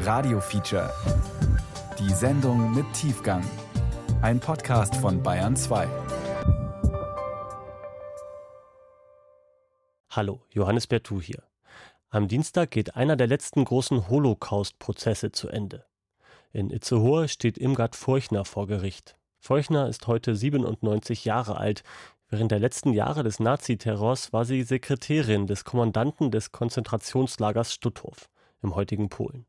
Radio Feature. Die Sendung mit Tiefgang. Ein Podcast von Bayern 2. Hallo, Johannes Bertou hier. Am Dienstag geht einer der letzten großen Holocaust-Prozesse zu Ende. In Itzehoe steht Irmgard Furchner vor Gericht. Furchner ist heute 97 Jahre alt. Während der letzten Jahre des Naziterrors war sie Sekretärin des Kommandanten des Konzentrationslagers Stutthof im heutigen Polen.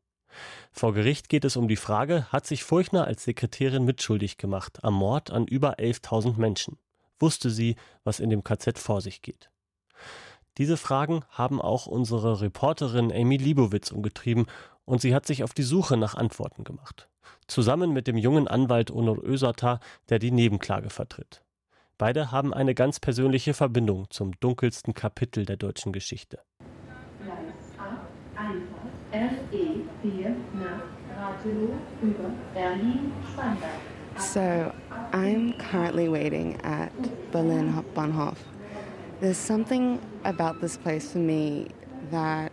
Vor Gericht geht es um die Frage, hat sich Furchner als Sekretärin mitschuldig gemacht am Mord an über 11.000 Menschen? Wusste sie, was in dem KZ vor sich geht? Diese Fragen haben auch unsere Reporterin Amy Liebowitz umgetrieben und sie hat sich auf die Suche nach Antworten gemacht. Zusammen mit dem jungen Anwalt Onur Özata, der die Nebenklage vertritt. Beide haben eine ganz persönliche Verbindung zum dunkelsten Kapitel der deutschen Geschichte. So, I'm currently waiting at Berlin Bahnhof. There's something about this place for me that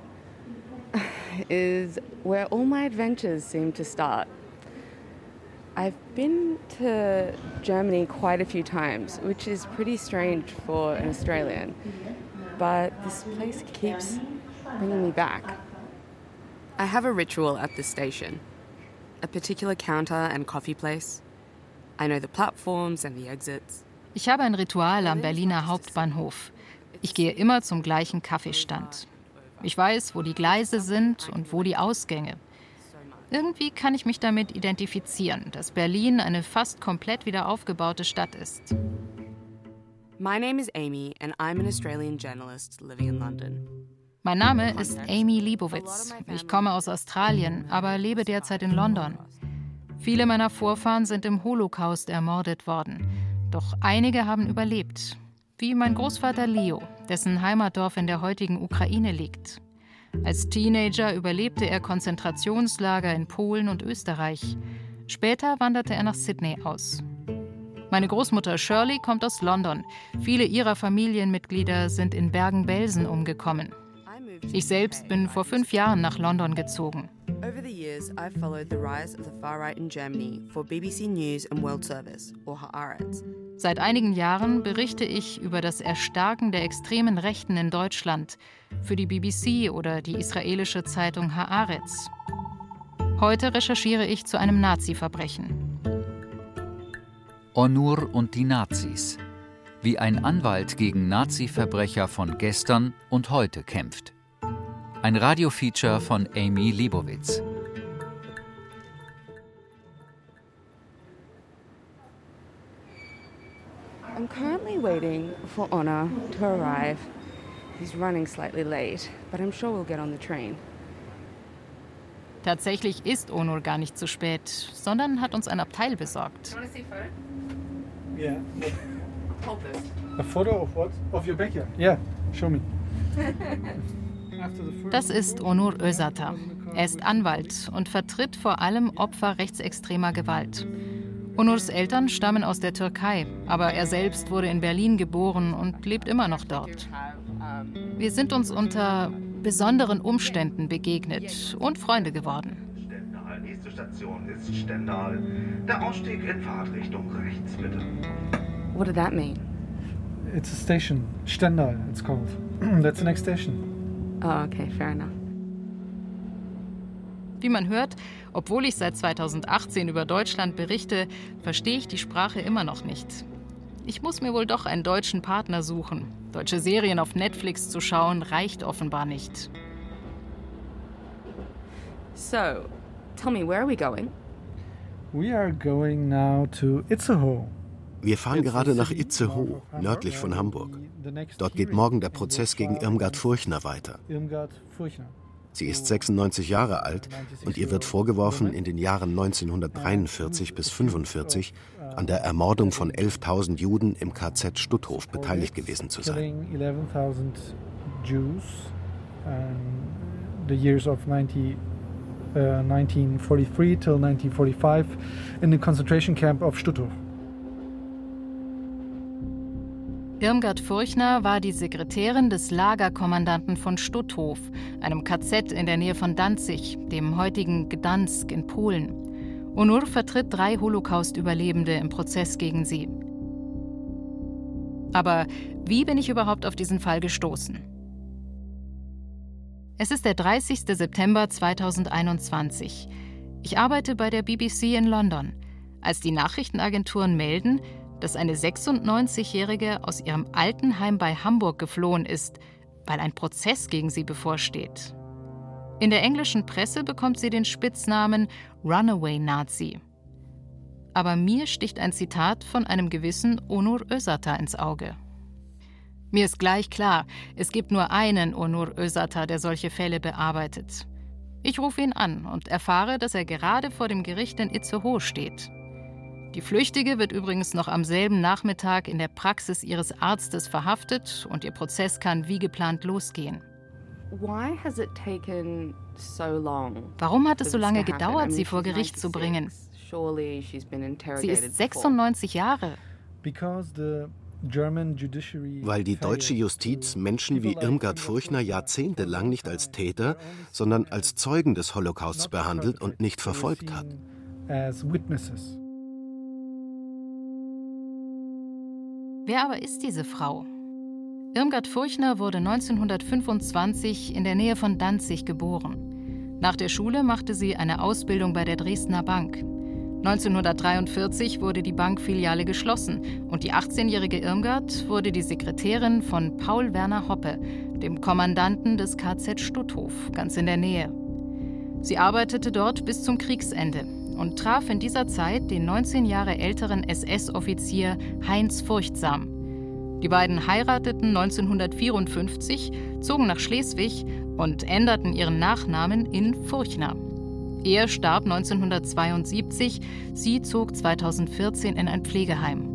is where all my adventures seem to start. I've been to Germany quite a few times, which is pretty strange for an Australian. But this place keeps bringing me back. I have a ritual at this station a particular counter and coffee place. I know the platforms and the exits. Ich habe ein Ritual am Berliner Hauptbahnhof. Ich gehe immer zum gleichen Kaffeestand. Ich weiß, wo die Gleise sind und wo die Ausgänge. Irgendwie kann ich mich damit identifizieren, dass Berlin eine fast komplett wieder aufgebaute Stadt ist. My name is Amy and I'm an Australian journalist living in London. Mein Name ist Amy Liebowitz. Ich komme aus Australien, aber lebe derzeit in London. Viele meiner Vorfahren sind im Holocaust ermordet worden. Doch einige haben überlebt. Wie mein Großvater Leo, dessen Heimatdorf in der heutigen Ukraine liegt. Als Teenager überlebte er Konzentrationslager in Polen und Österreich. Später wanderte er nach Sydney aus. Meine Großmutter Shirley kommt aus London. Viele ihrer Familienmitglieder sind in Bergen-Belsen umgekommen. Ich selbst bin vor fünf Jahren nach London gezogen. Over the years, I've followed the rise of the far right in Germany for BBC News and World Service, or Haaretz. Seit einigen Jahren berichte ich über das Erstarken der extremen Rechten in Deutschland für die BBC oder die israelische Zeitung Haaretz. Heute recherchiere ich zu einem Nazi-Verbrechen. Onur und die Nazis. Wie ein Anwalt gegen Nazi-Verbrecher von gestern und heute kämpft. Ein Radiofeature von Amy Liebowitz. I'm currently waiting for Honor to arrive. He's running slightly late, but I'm sure we'll get on the train. Tatsächlich ist Onur gar nicht zu spät, sondern hat uns ein Abteil besorgt. Yeah. Hold this. A photo of what? Of your backyard? Yeah, show me. Das ist Onur Özata. Er ist Anwalt und vertritt vor allem Opfer rechtsextremer Gewalt. Onurs Eltern stammen aus der Türkei, aber er selbst wurde in Berlin geboren und lebt immer noch dort. Wir sind uns unter besonderen Umständen begegnet und Freunde geworden. Stendal, nächste Station ist Stendal. Der Ausstieg in Fahrtrichtung rechts, bitte. What did that mean? It's a station. Stendal, it's called. That's the next station. Oh, okay, fair enough. Wie man hört, obwohl ich seit 2018 über Deutschland berichte, verstehe ich die Sprache immer noch nicht. Ich muss mir wohl doch einen deutschen Partner suchen. Deutsche Serien auf Netflix zu schauen, reicht offenbar nicht. So, tell me, where are we going? We are going now to Itzehoe. Wir fahren gerade nach Itzehoe, nördlich von Hamburg. Dort geht morgen der Prozess gegen Irmgard Furchner weiter. Sie ist 96 Jahre alt und ihr wird vorgeworfen, in den Jahren 1943 bis 1945 an der Ermordung von 11.000 Juden im KZ Stutthof beteiligt gewesen zu sein. The years of 90, uh, 1943 till 1945 in the concentration camp of Stutthof. Irmgard Furchner war die Sekretärin des Lagerkommandanten von Stutthof, einem KZ in der Nähe von Danzig, dem heutigen Gdansk in Polen. Onur vertritt drei Holocaust-Überlebende im Prozess gegen sie. Aber wie bin ich überhaupt auf diesen Fall gestoßen? Es ist der 30. September 2021. Ich arbeite bei der BBC in London, als die Nachrichtenagenturen melden, dass eine 96-Jährige aus ihrem Altenheim bei Hamburg geflohen ist, weil ein Prozess gegen sie bevorsteht. In der englischen Presse bekommt sie den Spitznamen Runaway Nazi. Aber mir sticht ein Zitat von einem gewissen Onur Özata ins Auge. Mir ist gleich klar, es gibt nur einen Onur Özata, der solche Fälle bearbeitet. Ich rufe ihn an und erfahre, dass er gerade vor dem Gericht in Itzehoe steht. Die Flüchtige wird übrigens noch am selben Nachmittag in der Praxis ihres Arztes verhaftet und ihr Prozess kann wie geplant losgehen. Warum hat es so lange gedauert, sie vor Gericht zu bringen? Sie ist 96 Jahre. Weil die deutsche Justiz Menschen wie Irmgard Furchner jahrzehntelang nicht als Täter, sondern als Zeugen des Holocausts behandelt und nicht verfolgt hat. Wer aber ist diese Frau? Irmgard Furchner wurde 1925 in der Nähe von Danzig geboren. Nach der Schule machte sie eine Ausbildung bei der Dresdner Bank. 1943 wurde die Bankfiliale geschlossen und die 18-jährige Irmgard wurde die Sekretärin von Paul Werner Hoppe, dem Kommandanten des KZ Stutthof, ganz in der Nähe. Sie arbeitete dort bis zum Kriegsende und traf in dieser Zeit den 19 Jahre älteren SS-Offizier Heinz Furchtsam. Die beiden heirateten 1954, zogen nach Schleswig und änderten ihren Nachnamen in Furchner. Er starb 1972, sie zog 2014 in ein Pflegeheim.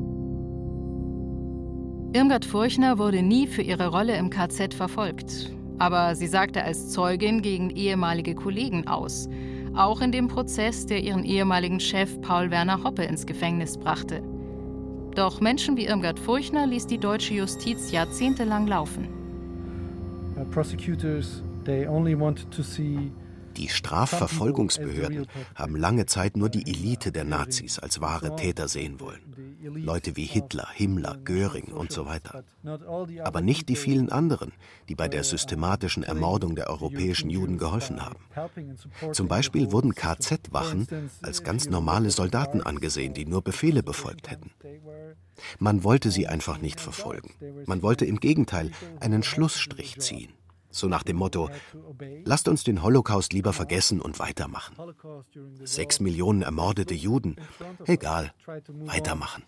Irmgard Furchner wurde nie für ihre Rolle im KZ verfolgt, aber sie sagte als Zeugin gegen ehemalige Kollegen aus auch in dem Prozess, der ihren ehemaligen Chef Paul Werner Hoppe ins Gefängnis brachte. Doch Menschen wie Irmgard Furchner ließ die deutsche Justiz jahrzehntelang laufen. Uh, die Strafverfolgungsbehörden haben lange Zeit nur die Elite der Nazis als wahre Täter sehen wollen. Leute wie Hitler, Himmler, Göring und so weiter. Aber nicht die vielen anderen, die bei der systematischen Ermordung der europäischen Juden geholfen haben. Zum Beispiel wurden KZ-Wachen als ganz normale Soldaten angesehen, die nur Befehle befolgt hätten. Man wollte sie einfach nicht verfolgen. Man wollte im Gegenteil einen Schlussstrich ziehen. So nach dem Motto, lasst uns den Holocaust lieber vergessen und weitermachen. Sechs Millionen ermordete Juden, egal, weitermachen.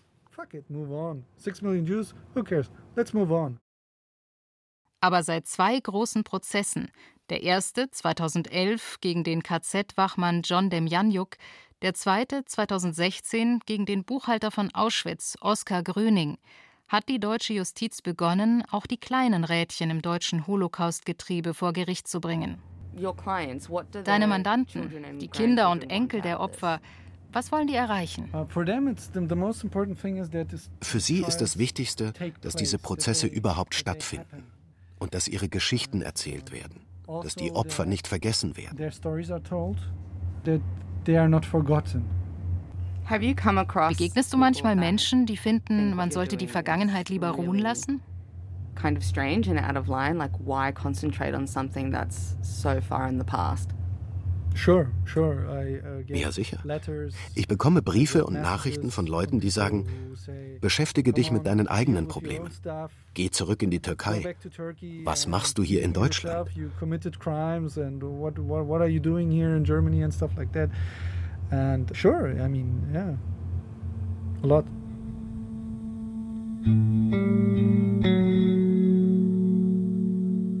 Aber seit zwei großen Prozessen, der erste 2011 gegen den KZ-Wachmann John Demjanjuk, der zweite 2016 gegen den Buchhalter von Auschwitz, Oskar Gröning, hat die deutsche Justiz begonnen, auch die kleinen Rädchen im deutschen Holocaust-Getriebe vor Gericht zu bringen. Deine Mandanten, die Kinder und Enkel der Opfer, was wollen die erreichen? Uh, Für sie ist das Wichtigste, dass diese Prozesse überhaupt stattfinden und dass ihre Geschichten erzählt werden, dass die also Opfer nicht vergessen werden. Begegnest du manchmal Menschen, die finden, man sollte die Vergangenheit lieber ruhen lassen? Kind of strange and out of line, like why concentrate on something that's so far in the past? Uh, ja, sicher. Ich bekomme Briefe und Nachrichten von Leuten, die sagen, beschäftige dich mit deinen eigenen Problemen. Geh zurück in die Türkei. Was machst du hier in Deutschland? And sure, I mean, yeah, a lot.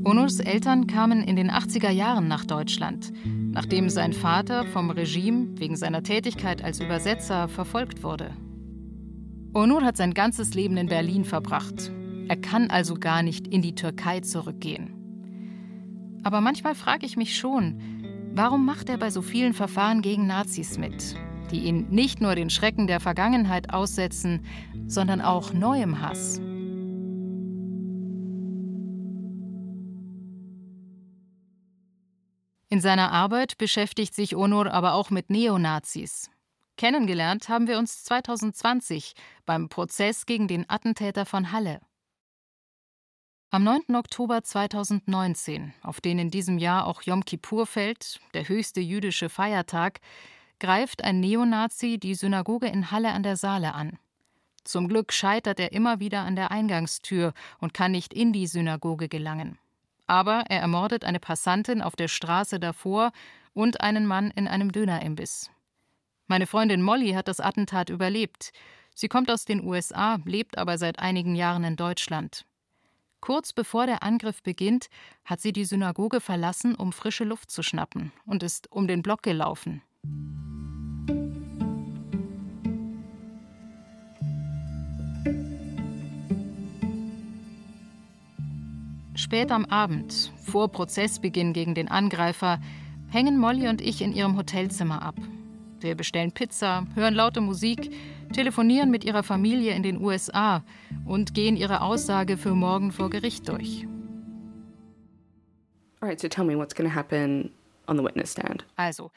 Onurs Eltern kamen in den 80er Jahren nach Deutschland, nachdem sein Vater vom Regime wegen seiner Tätigkeit als Übersetzer verfolgt wurde. Onur hat sein ganzes Leben in Berlin verbracht. Er kann also gar nicht in die Türkei zurückgehen. Aber manchmal frage ich mich schon, Warum macht er bei so vielen Verfahren gegen Nazis mit, die ihn nicht nur den Schrecken der Vergangenheit aussetzen, sondern auch neuem Hass? In seiner Arbeit beschäftigt sich Onur aber auch mit Neonazis. Kennengelernt haben wir uns 2020 beim Prozess gegen den Attentäter von Halle. Am 9. Oktober 2019, auf den in diesem Jahr auch Yom Kippur fällt, der höchste jüdische Feiertag, greift ein Neonazi die Synagoge in Halle an der Saale an. Zum Glück scheitert er immer wieder an der Eingangstür und kann nicht in die Synagoge gelangen. Aber er ermordet eine Passantin auf der Straße davor und einen Mann in einem Dönerimbiss. Meine Freundin Molly hat das Attentat überlebt. Sie kommt aus den USA, lebt aber seit einigen Jahren in Deutschland. Kurz bevor der Angriff beginnt, hat sie die Synagoge verlassen, um frische Luft zu schnappen und ist um den Block gelaufen. Spät am Abend, vor Prozessbeginn gegen den Angreifer, hängen Molly und ich in ihrem Hotelzimmer ab. Wir bestellen Pizza, hören laute Musik, telefonieren mit ihrer Familie in den USA und gehen ihre Aussage für morgen vor Gericht durch. Also,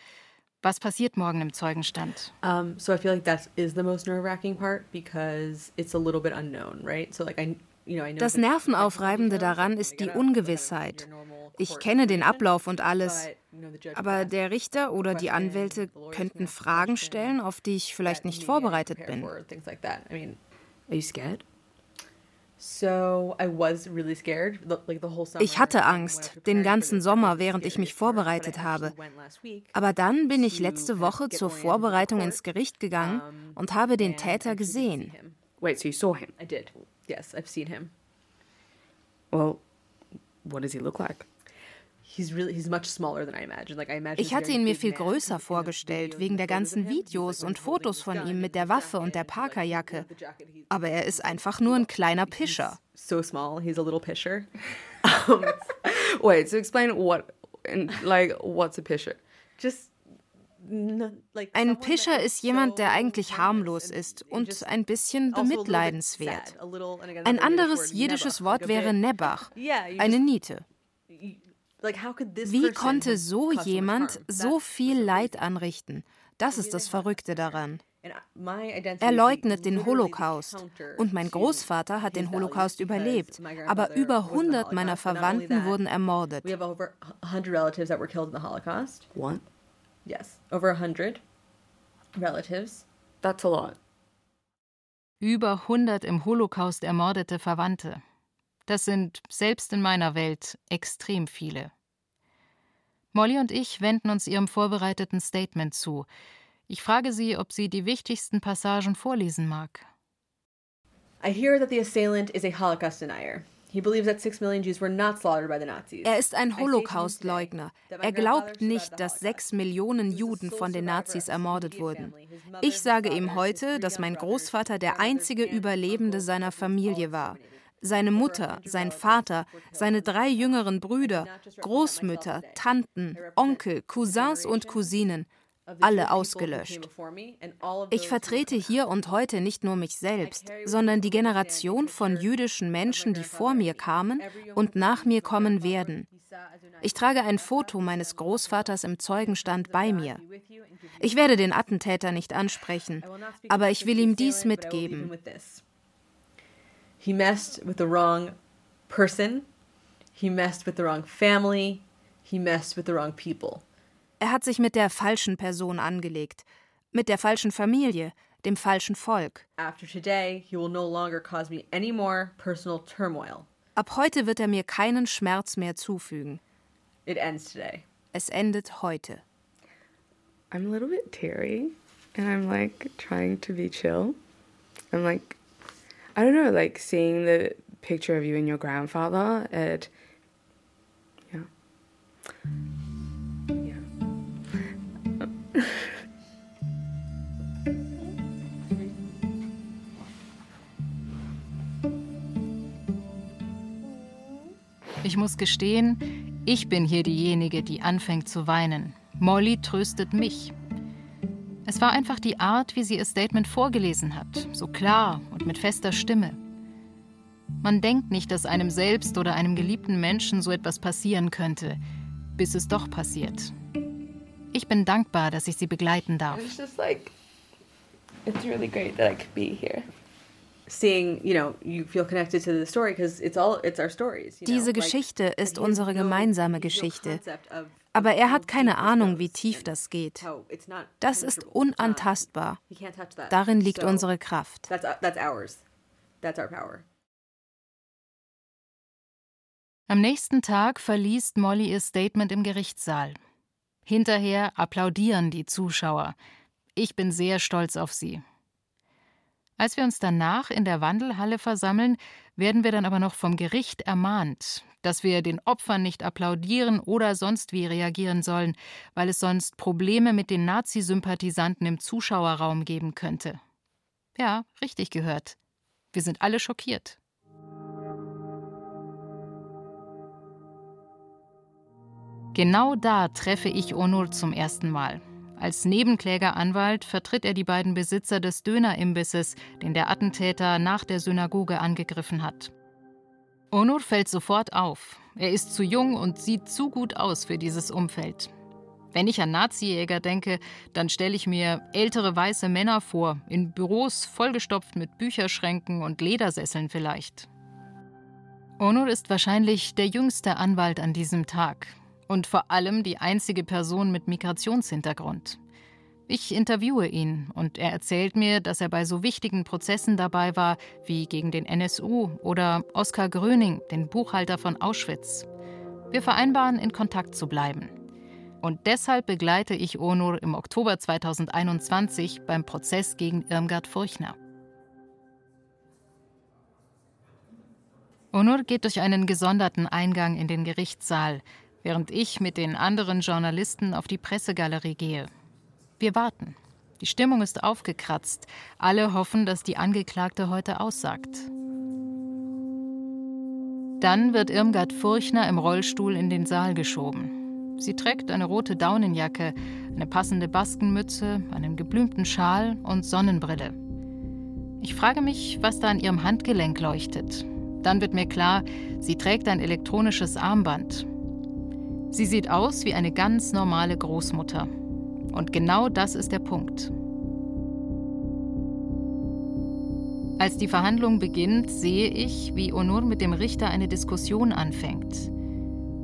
was passiert morgen im Zeugenstand? Um, so I feel like that is the most nerve-wracking part because it's a little bit unknown, right? So like I das Nervenaufreibende daran ist die Ungewissheit. Ich kenne den Ablauf und alles, aber der Richter oder die Anwälte könnten Fragen stellen, auf die ich vielleicht nicht vorbereitet bin. Ich hatte Angst, den ganzen Sommer, während ich mich vorbereitet habe. Aber dann bin ich letzte Woche zur Vorbereitung ins Gericht gegangen und habe den Täter gesehen. Wait, so you saw him? I did. Yes, I've seen him. Well, what does he look like? Ich hatte ihn mir viel größer vorgestellt, wegen der ganzen Videos und Fotos von ihm mit der Waffe und der Parkerjacke. Aber er ist einfach nur ein kleiner Pischer. So small, he's a little pisher. Wait, so explain what, like, what's a pisher? Just ein Pischer ist jemand, der eigentlich harmlos ist und ein bisschen also bemitleidenswert. Ein anderes jiddisches Wort wäre Nebach, eine Niete. Wie konnte so jemand so viel Leid anrichten? Das ist das Verrückte daran. Er leugnet den Holocaust. Und mein Großvater hat den Holocaust überlebt. Aber über 100 meiner Verwandten wurden ermordet. What? Yes, over 100 relatives. That's a lot. Über 100 im Holocaust ermordete Verwandte. Das sind selbst in meiner Welt extrem viele. Molly und ich wenden uns ihrem vorbereiteten Statement zu. Ich frage sie, ob sie die wichtigsten Passagen vorlesen mag. I hear that the assailant is a Holocaust denier. Er ist ein Holocaust-Leugner. Er glaubt nicht, dass sechs Millionen Juden von den Nazis ermordet wurden. Ich sage ihm heute, dass mein Großvater der einzige Überlebende seiner Familie war. Seine Mutter, sein Vater, seine drei jüngeren Brüder, Großmütter, Tanten, Onkel, Cousins und Cousinen alle ausgelöscht. Ich vertrete hier und heute nicht nur mich selbst, sondern die Generation von jüdischen Menschen, die vor mir kamen und nach mir kommen werden. Ich trage ein Foto meines Großvaters im Zeugenstand bei mir. Ich werde den Attentäter nicht ansprechen, aber ich will ihm dies mitgeben. He messed with the wrong person. He messed with the wrong family. He messed with the wrong people. Er hat sich mit der falschen Person angelegt, mit der falschen Familie, dem falschen Volk. Ab heute wird er mir keinen Schmerz mehr zufügen. Es endet heute. I'm a little bit teary and I'm like trying to be chill. I'm like I don't know, like seeing the picture of you and your grandfather at yeah. Ich muss gestehen, ich bin hier diejenige, die anfängt zu weinen. Molly tröstet mich. Es war einfach die Art, wie sie ihr Statement vorgelesen hat, so klar und mit fester Stimme. Man denkt nicht, dass einem selbst oder einem geliebten Menschen so etwas passieren könnte. bis es doch passiert. Ich bin dankbar, dass ich sie begleiten darf. It's really great that I. Diese Geschichte ist unsere gemeinsame Geschichte. Aber er hat keine Ahnung, wie tief das geht. Das ist unantastbar. Darin liegt unsere Kraft. Am nächsten Tag verliest Molly ihr Statement im Gerichtssaal. Hinterher applaudieren die Zuschauer. Ich bin sehr stolz auf sie. Als wir uns danach in der Wandelhalle versammeln, werden wir dann aber noch vom Gericht ermahnt, dass wir den Opfern nicht applaudieren oder sonst wie reagieren sollen, weil es sonst Probleme mit den Nazi-Sympathisanten im Zuschauerraum geben könnte. Ja, richtig gehört. Wir sind alle schockiert. Genau da treffe ich Onur zum ersten Mal. Als Nebenklägeranwalt vertritt er die beiden Besitzer des Dönerimbisses, den der Attentäter nach der Synagoge angegriffen hat. Onur fällt sofort auf. Er ist zu jung und sieht zu gut aus für dieses Umfeld. Wenn ich an Nazi-Jäger denke, dann stelle ich mir ältere weiße Männer vor, in Büros vollgestopft mit Bücherschränken und Ledersesseln vielleicht. Onur ist wahrscheinlich der jüngste Anwalt an diesem Tag und vor allem die einzige Person mit Migrationshintergrund. Ich interviewe ihn und er erzählt mir, dass er bei so wichtigen Prozessen dabei war wie gegen den NSU oder Oskar Gröning, den Buchhalter von Auschwitz. Wir vereinbaren, in Kontakt zu bleiben. Und deshalb begleite ich Onur im Oktober 2021 beim Prozess gegen Irmgard Furchner. Onur geht durch einen gesonderten Eingang in den Gerichtssaal, während ich mit den anderen Journalisten auf die Pressegalerie gehe. Wir warten. Die Stimmung ist aufgekratzt. Alle hoffen, dass die Angeklagte heute aussagt. Dann wird Irmgard Furchner im Rollstuhl in den Saal geschoben. Sie trägt eine rote Daunenjacke, eine passende Baskenmütze, einen geblümten Schal und Sonnenbrille. Ich frage mich, was da an ihrem Handgelenk leuchtet. Dann wird mir klar, sie trägt ein elektronisches Armband. Sie sieht aus wie eine ganz normale Großmutter. Und genau das ist der Punkt. Als die Verhandlung beginnt, sehe ich, wie Onur mit dem Richter eine Diskussion anfängt.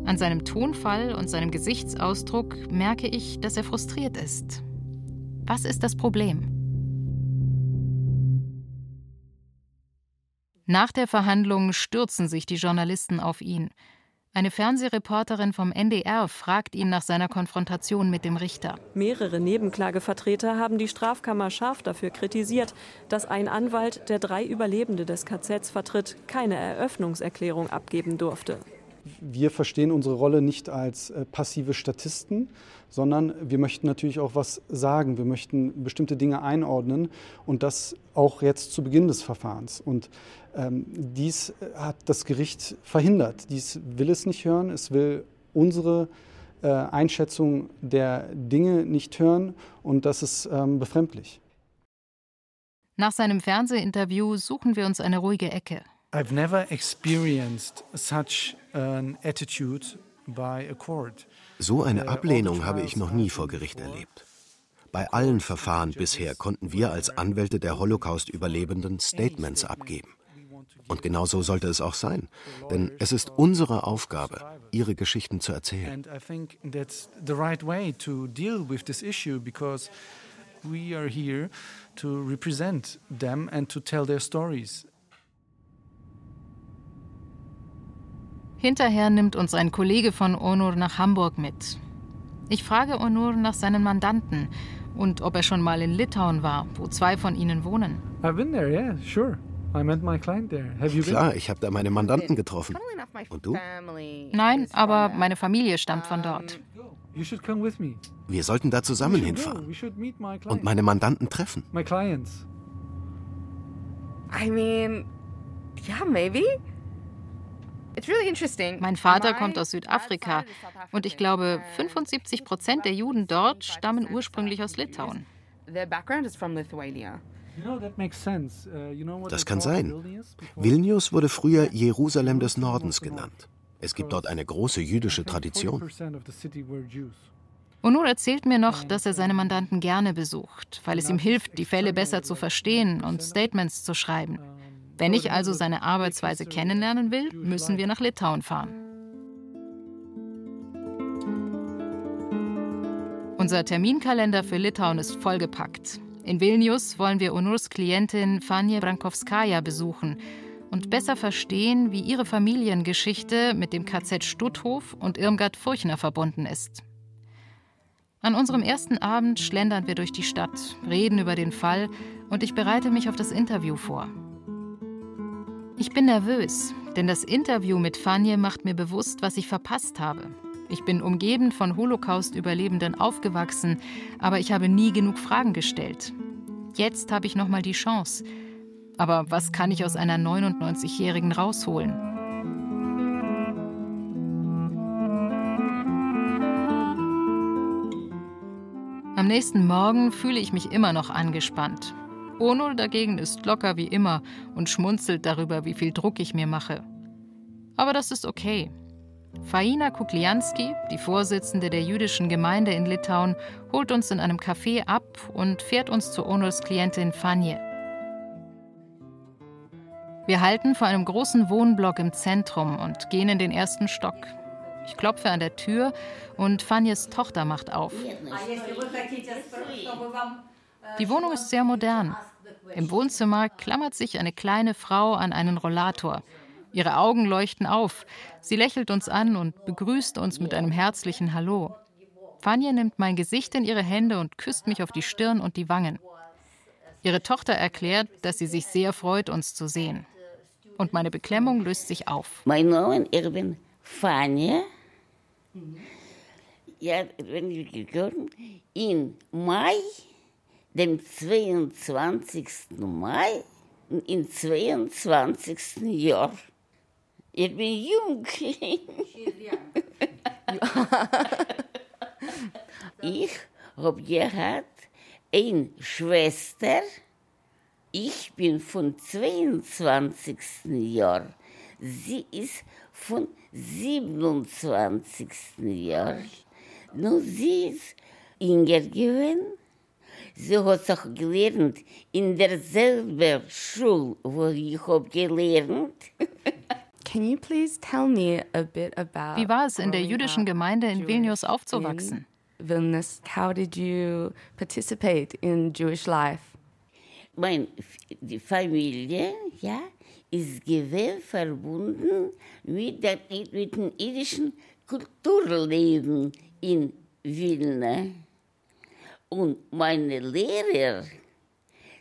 An seinem Tonfall und seinem Gesichtsausdruck merke ich, dass er frustriert ist. Was ist das Problem? Nach der Verhandlung stürzen sich die Journalisten auf ihn. Eine Fernsehreporterin vom NDR fragt ihn nach seiner Konfrontation mit dem Richter. Mehrere Nebenklagevertreter haben die Strafkammer scharf dafür kritisiert, dass ein Anwalt, der drei Überlebende des KZs vertritt, keine Eröffnungserklärung abgeben durfte. Wir verstehen unsere Rolle nicht als äh, passive Statisten, sondern wir möchten natürlich auch was sagen. Wir möchten bestimmte Dinge einordnen und das auch jetzt zu Beginn des Verfahrens. Und ähm, dies hat das Gericht verhindert. Dies will es nicht hören. Es will unsere äh, Einschätzung der Dinge nicht hören und das ist ähm, befremdlich. Nach seinem Fernsehinterview suchen wir uns eine ruhige Ecke. I've never experienced such an attitude. So eine Ablehnung habe ich noch nie vor Gericht erlebt. Bei allen Verfahren bisher konnten wir als Anwälte der Holocaust-Überlebenden Statements abgeben. Und genau so sollte es auch sein, denn es ist unsere Aufgabe, ihre Geschichten zu erzählen. We are here to represent them and to tell their stories. Hinterher nimmt uns ein Kollege von Onur nach Hamburg mit. Ich frage Onur nach seinen Mandanten und ob er schon mal in Litauen war, wo zwei von ihnen wohnen. I've been there, yeah, sure. Klar, ich habe da meine Mandanten getroffen. Und du? Nein, aber meine Familie stammt von dort. Wir sollten da zusammen hinfahren und meine Mandanten treffen. I mean, yeah, maybe. Mein Vater kommt aus Südafrika und ich glaube, 75 Prozent der Juden dort stammen ursprünglich aus Litauen. Das kann sein. Vilnius wurde früher Jerusalem des Nordens genannt. Es gibt dort eine große jüdische Tradition. Onur erzählt mir noch, dass er seine Mandanten gerne besucht, weil es ihm hilft, die Fälle besser zu verstehen und Statements zu schreiben. Wenn ich also seine Arbeitsweise kennenlernen will, müssen wir nach Litauen fahren. Unser Terminkalender für Litauen ist vollgepackt. In Vilnius wollen wir Onurs Klientin Fanie Brankowskaja besuchen und besser verstehen, wie ihre Familiengeschichte mit dem KZ Stutthof und Irmgard Furchner verbunden ist. An unserem ersten Abend schlendern wir durch die Stadt, reden über den Fall und ich bereite mich auf das Interview vor. Ich bin nervös, denn das Interview mit Fanje macht mir bewusst, was ich verpasst habe. Ich bin umgeben von Holocaust-Überlebenden aufgewachsen, aber ich habe nie genug Fragen gestellt. Jetzt habe ich noch mal die Chance. Aber was kann ich aus einer 99-Jährigen rausholen? Am nächsten Morgen fühle ich mich immer noch angespannt. Onul dagegen ist locker wie immer und schmunzelt darüber, wie viel Druck ich mir mache. Aber das ist okay. Faina Kuklianski, die Vorsitzende der jüdischen Gemeinde in Litauen, holt uns in einem Café ab und fährt uns zu Onuls Klientin Fanje. Wir halten vor einem großen Wohnblock im Zentrum und gehen in den ersten Stock. Ich klopfe an der Tür und Fanjes Tochter macht auf. Die Wohnung ist sehr modern. Im Wohnzimmer klammert sich eine kleine Frau an einen Rollator. Ihre Augen leuchten auf. Sie lächelt uns an und begrüßt uns mit einem herzlichen Hallo. Fanja nimmt mein Gesicht in ihre Hände und küsst mich auf die Stirn und die Wangen. Ihre Tochter erklärt, dass sie sich sehr freut, uns zu sehen. Und meine Beklemmung löst sich auf. Mein Name ist Fanja. Ja, wenn ich gekommen in Mai, dem 22. Mai, im 22. Jahr. Ich bin jung. ich habe gehabt eine Schwester. Ich bin von 22. Jahr. Sie ist von 27. Jahr. Nun, sie ist Inger gewesen. Sie hat auch gelernt in derselben Schule, wo ich habe gelernt. Can you please tell me a bit about Wie war es in der jüdischen Gemeinde in Vilnius aufzuwachsen? Vilnius, how did you participate in Jewish life? Meine die Familie, ja, ist gewesen verbunden mit, der, mit dem jüdischen Kulturleben in Vilna. Und meine Lehrer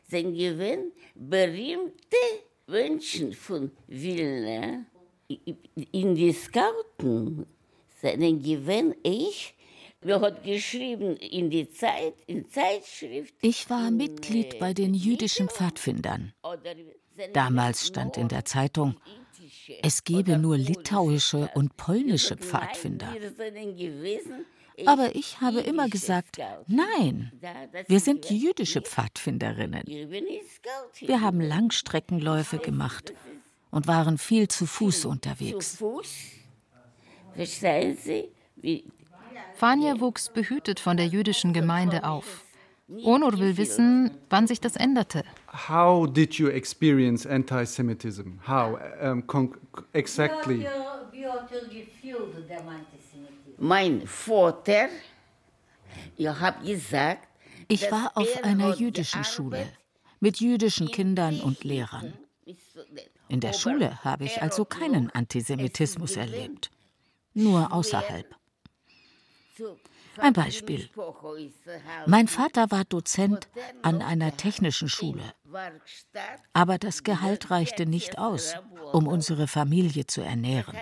sind gewesen berühmte Menschen von Vilna. In die Scouten sind gewesen ich Wer hat geschrieben in die Zeit, in Zeitschrift? Ich war Mitglied bei den jüdischen Pfadfindern. Damals stand in der Zeitung, es gebe nur litauische und polnische Pfadfinder. Aber ich habe immer gesagt, nein, wir sind jüdische Pfadfinderinnen. Wir haben Langstreckenläufe gemacht und waren viel zu Fuß unterwegs. Fania wuchs behütet von der jüdischen Gemeinde auf. Onur will wissen, wann sich das änderte. How did you experience anti-Semitism? How um, exactly? Mein Vater, ich habe gesagt, ich war auf einer jüdischen Schule mit jüdischen Kindern und Lehrern. In der Schule habe ich also keinen Antisemitismus erlebt, nur außerhalb. Ein Beispiel. Mein Vater war Dozent an einer technischen Schule. Aber das Gehalt reichte nicht aus, um unsere Familie zu ernähren.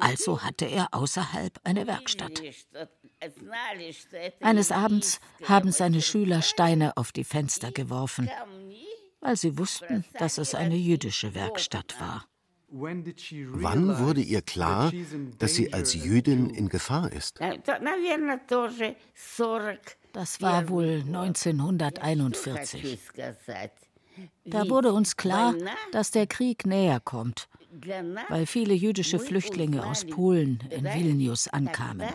Also hatte er außerhalb eine Werkstatt. Eines Abends haben seine Schüler Steine auf die Fenster geworfen, weil sie wussten, dass es eine jüdische Werkstatt war. Wann wurde ihr klar, dass sie als Jüdin in Gefahr ist? Das war wohl 1941. Da wurde uns klar, dass der Krieg näher kommt weil viele jüdische Flüchtlinge aus Polen in Vilnius ankamen.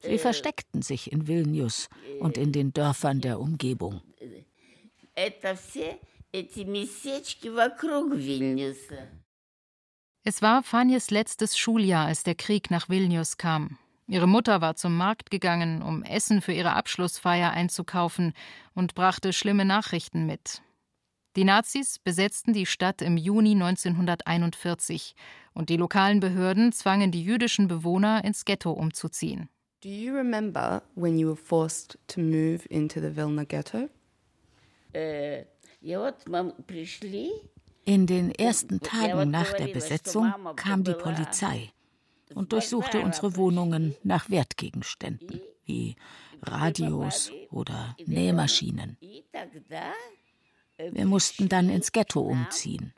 Sie versteckten sich in Vilnius und in den Dörfern der Umgebung. Es war Fanjes letztes Schuljahr, als der Krieg nach Vilnius kam. Ihre Mutter war zum Markt gegangen, um Essen für ihre Abschlussfeier einzukaufen und brachte schlimme Nachrichten mit. Die Nazis besetzten die Stadt im Juni 1941 und die lokalen Behörden zwangen die jüdischen Bewohner ins Ghetto umzuziehen. Do you remember when you were forced to move into the Vilna Ghetto? In den ersten Tagen nach der Besetzung kam die Polizei und durchsuchte unsere Wohnungen nach Wertgegenständen wie Radios oder Nähmaschinen. Wir mussten dann ins Ghetto umziehen.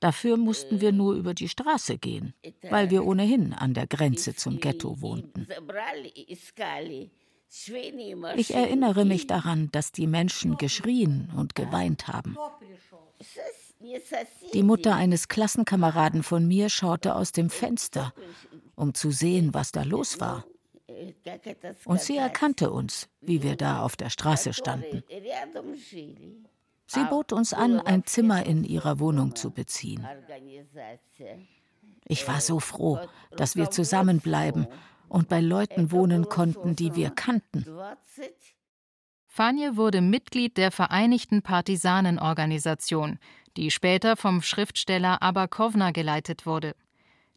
Dafür mussten wir nur über die Straße gehen, weil wir ohnehin an der Grenze zum Ghetto wohnten. Ich erinnere mich daran, dass die Menschen geschrien und geweint haben. Die Mutter eines Klassenkameraden von mir schaute aus dem Fenster, um zu sehen, was da los war. Und sie erkannte uns, wie wir da auf der Straße standen. Sie bot uns an, ein Zimmer in ihrer Wohnung zu beziehen. Ich war so froh, dass wir zusammenbleiben und bei Leuten wohnen konnten, die wir kannten. Fanje wurde Mitglied der Vereinigten Partisanenorganisation, die später vom Schriftsteller Abakovna geleitet wurde.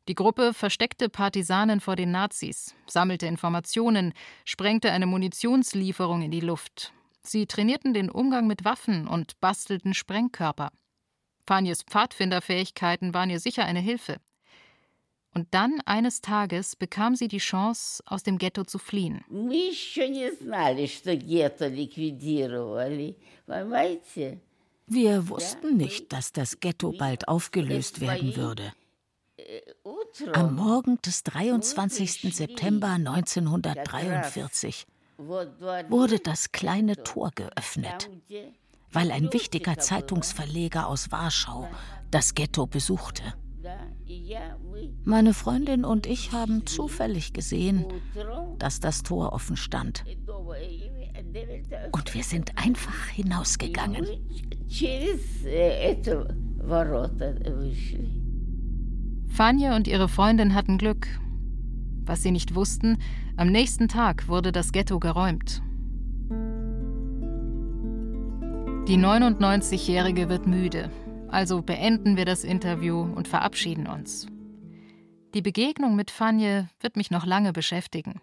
Die Gruppe versteckte Partisanen vor den Nazis, sammelte Informationen, sprengte eine Munitionslieferung in die Luft. Sie trainierten den Umgang mit Waffen und bastelten Sprengkörper. Fanjes Pfadfinderfähigkeiten waren ihr sicher eine Hilfe. Und dann eines Tages bekam sie die Chance, aus dem Ghetto zu fliehen. Wir wussten nicht, dass das Ghetto bald aufgelöst werden würde. Am Morgen des 23. September 1943 wurde das kleine Tor geöffnet, weil ein wichtiger Zeitungsverleger aus Warschau das Ghetto besuchte. Meine Freundin und ich haben zufällig gesehen, dass das Tor offen stand. Und wir sind einfach hinausgegangen. Fanje und ihre Freundin hatten Glück. Was sie nicht wussten, am nächsten Tag wurde das Ghetto geräumt. Die 99-Jährige wird müde, also beenden wir das Interview und verabschieden uns. Die Begegnung mit Fanje wird mich noch lange beschäftigen.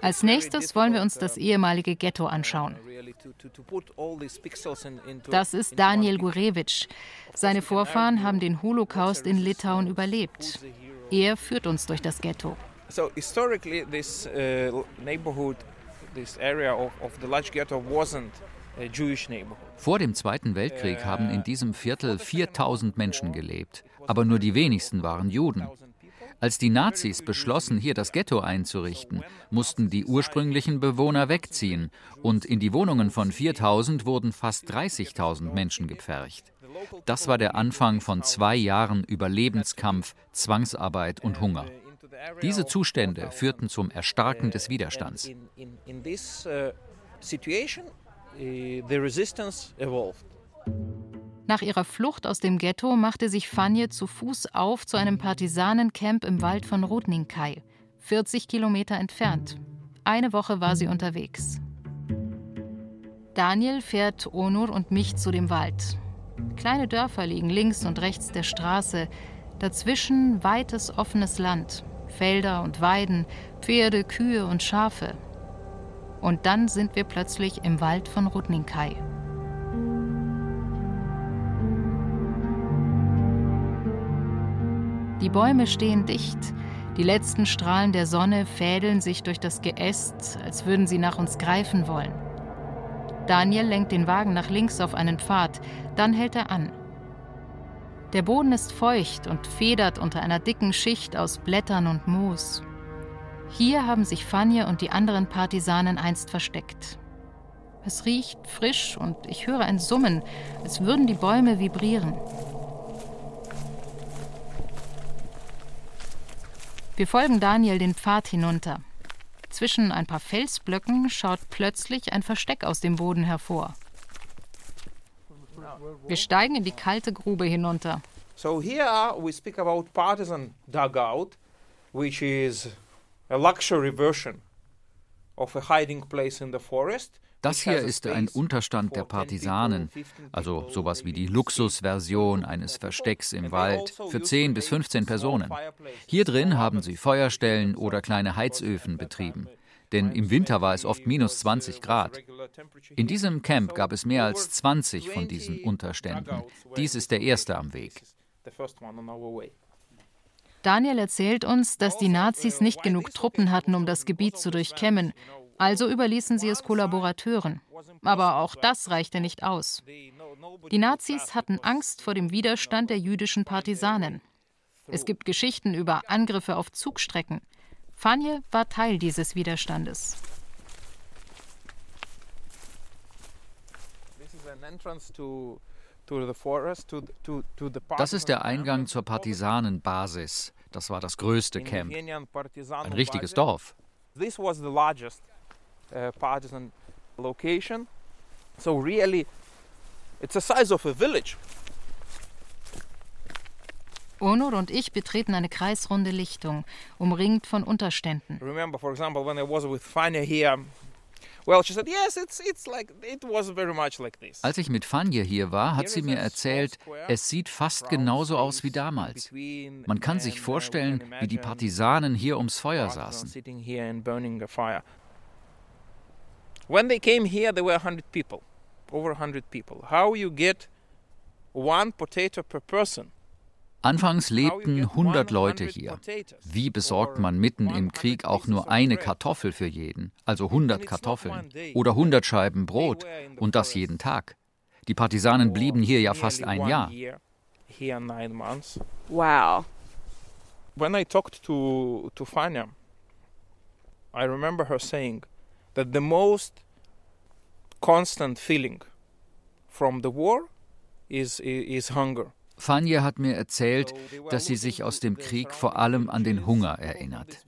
Als nächstes wollen wir uns das ehemalige Ghetto anschauen. Das ist Daniel Gurewitsch. Seine Vorfahren haben den Holocaust in Litauen überlebt. Er führt uns durch das Ghetto. So historically this uh, neighborhood, this area of, of the large ghetto wasn't vor dem Zweiten Weltkrieg haben in diesem Viertel 4000 Menschen gelebt, aber nur die wenigsten waren Juden. Als die Nazis beschlossen, hier das Ghetto einzurichten, mussten die ursprünglichen Bewohner wegziehen und in die Wohnungen von 4000 wurden fast 30.000 Menschen gepfercht. Das war der Anfang von zwei Jahren Überlebenskampf, Zwangsarbeit und Hunger. Diese Zustände führten zum Erstarken des Widerstands. Nach ihrer Flucht aus dem Ghetto machte sich Fanje zu Fuß auf zu einem Partisanencamp im Wald von Rodninkai, 40 Kilometer entfernt. Eine Woche war sie unterwegs. Daniel fährt Onur und mich zu dem Wald. Kleine Dörfer liegen links und rechts der Straße, dazwischen weites offenes Land, Felder und Weiden, Pferde, Kühe und Schafe. Und dann sind wir plötzlich im Wald von Rudninkai. Die Bäume stehen dicht. Die letzten Strahlen der Sonne fädeln sich durch das Geäst, als würden sie nach uns greifen wollen. Daniel lenkt den Wagen nach links auf einen Pfad, dann hält er an. Der Boden ist feucht und federt unter einer dicken Schicht aus Blättern und Moos. Hier haben sich Fanje und die anderen Partisanen einst versteckt. Es riecht frisch und ich höre ein Summen, als würden die Bäume vibrieren. Wir folgen Daniel den Pfad hinunter. Zwischen ein paar Felsblöcken schaut plötzlich ein Versteck aus dem Boden hervor. Wir steigen in die kalte Grube hinunter. So here we speak about partisan dugout, which is a luxury version of a hiding place in the forest. Das hier ist ein Unterstand der Partisanen, also sowas wie die Luxusversion eines Verstecks im Wald für 10 bis 15 Personen. Hier drin haben sie Feuerstellen oder kleine Heizöfen betrieben. Denn im Winter war es oft minus 20 Grad. In diesem Camp gab es mehr als 20 von diesen Unterständen. Dies ist der erste am Weg. Daniel erzählt uns, dass die Nazis nicht genug Truppen hatten, um das Gebiet zu durchkämmen also überließen sie es Kollaborateuren. Aber auch das reichte nicht aus. Die Nazis hatten Angst vor dem Widerstand der jüdischen Partisanen. Es gibt Geschichten über Angriffe auf Zugstrecken. Fanje war Teil dieses Widerstandes. Das ist der Eingang zur Partisanenbasis. Das war das größte Camp. Ein richtiges Dorf. Uh, partisan location. So really, it's the size of a village. Onur und ich betreten eine kreisrunde Lichtung, umringt von Unterständen. Remember, for example, when I was with Fania here, well, she said, yes, it's, it's like, it was very much like this. Als ich mit Fania hier war, hat sie mir erzählt, es sieht fast genauso aus wie damals. Man kann sich vorstellen, wie die Partisanen hier ums Feuer saßen. When they came here, there were 100 people, over 100 people. How you get one potato per person? Anfangs lebten 100 Leute hier. Wie besorgt man mitten im Krieg auch nur eine Kartoffel für jeden, also 100 Kartoffeln oder 100 Scheiben Brot und das jeden Tag? Die Partisanen blieben hier ja fast ein Jahr. Wow. When I talked to to Fania, I remember her saying, that the most constant feeling from the war is, is hunger. Fanje hat mir erzählt, dass sie sich aus dem Krieg vor allem an den Hunger erinnert.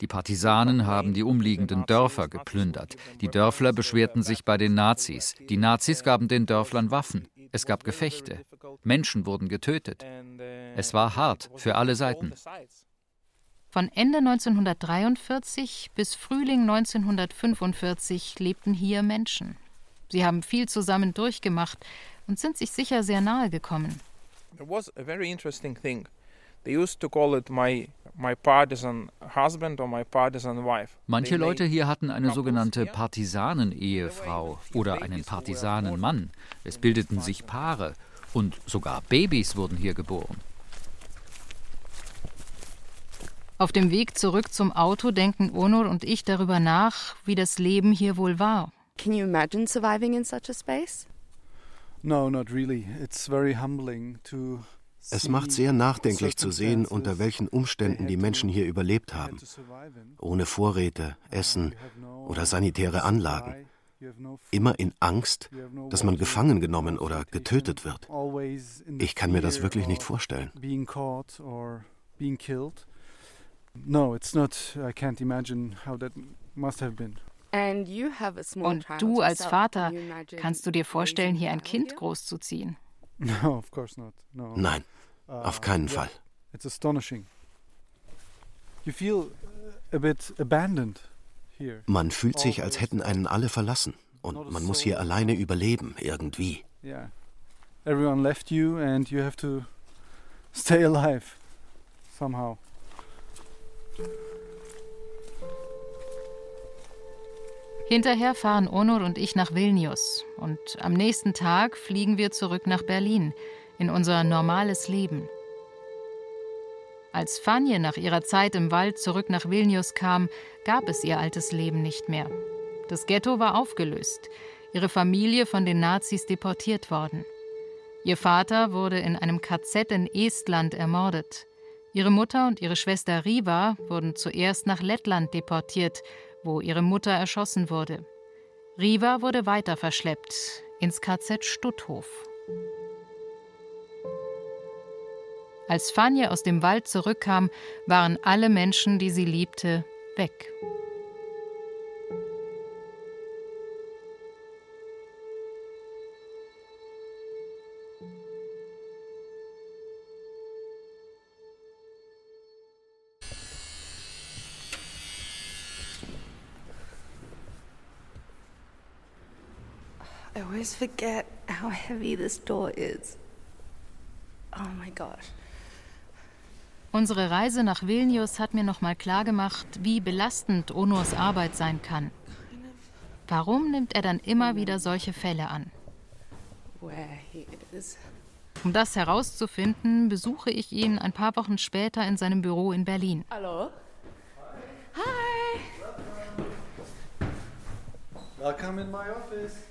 Die Partisanen haben die umliegenden Dörfer geplündert. Die Dörfler beschwerten sich bei den Nazis. Die Nazis gaben den Dörflern Waffen. Es gab Gefechte. Menschen wurden getötet. Es war hart für alle Seiten. Von Ende 1943 bis Frühling 1945 lebten hier Menschen. Sie haben viel zusammen durchgemacht und sind sich sicher sehr nahe gekommen. There was a very interesting thing. They used to call it my my partisan husband or my partisan wife. Manche Leute hier hatten eine sogenannte Partisanenehefrau oder einen Partisanenmann. Es bildeten sich Paare und sogar Babys wurden hier geboren. Auf dem Weg zurück zum Auto denken Onur und ich darüber nach, wie das Leben hier wohl war. Can you imagine surviving in such a space? No, not really. It's very humbling to es macht sehr nachdenklich zu sehen, unter welchen Umständen die Menschen hier überlebt haben. Ohne Vorräte, Essen oder sanitäre Anlagen. Immer in Angst, dass man gefangen genommen oder getötet wird. Ich kann mir das wirklich nicht vorstellen. No, it's not. I can't imagine how that must have been. Und du als Vater, kannst du dir vorstellen, hier ein Kind großzuziehen? No, of course not. No. Nein, auf keinen Fall. It's astonishing. You feel a bit abandoned here. Man fühlt sich, als hätten einen alle verlassen und man muss hier alleine überleben irgendwie. Yeah. Everyone left you and you have to stay alive somehow. Hinterher fahren Onur und ich nach Vilnius und am nächsten Tag fliegen wir zurück nach Berlin in unser normales Leben. Als Fanje nach ihrer Zeit im Wald zurück nach Vilnius kam, gab es ihr altes Leben nicht mehr. Das Ghetto war aufgelöst, ihre Familie von den Nazis deportiert worden. Ihr Vater wurde in einem KZ in Estland ermordet. Ihre Mutter und ihre Schwester Riva wurden zuerst nach Lettland deportiert, wo ihre Mutter erschossen wurde. Riva wurde weiter verschleppt ins KZ Stutthof. Als Fanje aus dem Wald zurückkam, waren alle Menschen, die sie liebte, weg. Always forget how heavy this door is. Oh my gosh. Unsere Reise nach Vilnius hat mir nochmal klargemacht, wie belastend Onurs Arbeit sein kann. Warum nimmt er dann immer wieder solche Fälle an? Um das herauszufinden, besuche ich ihn ein paar Wochen später in seinem Büro in Berlin. Hallo. Hi. Welcome in my office.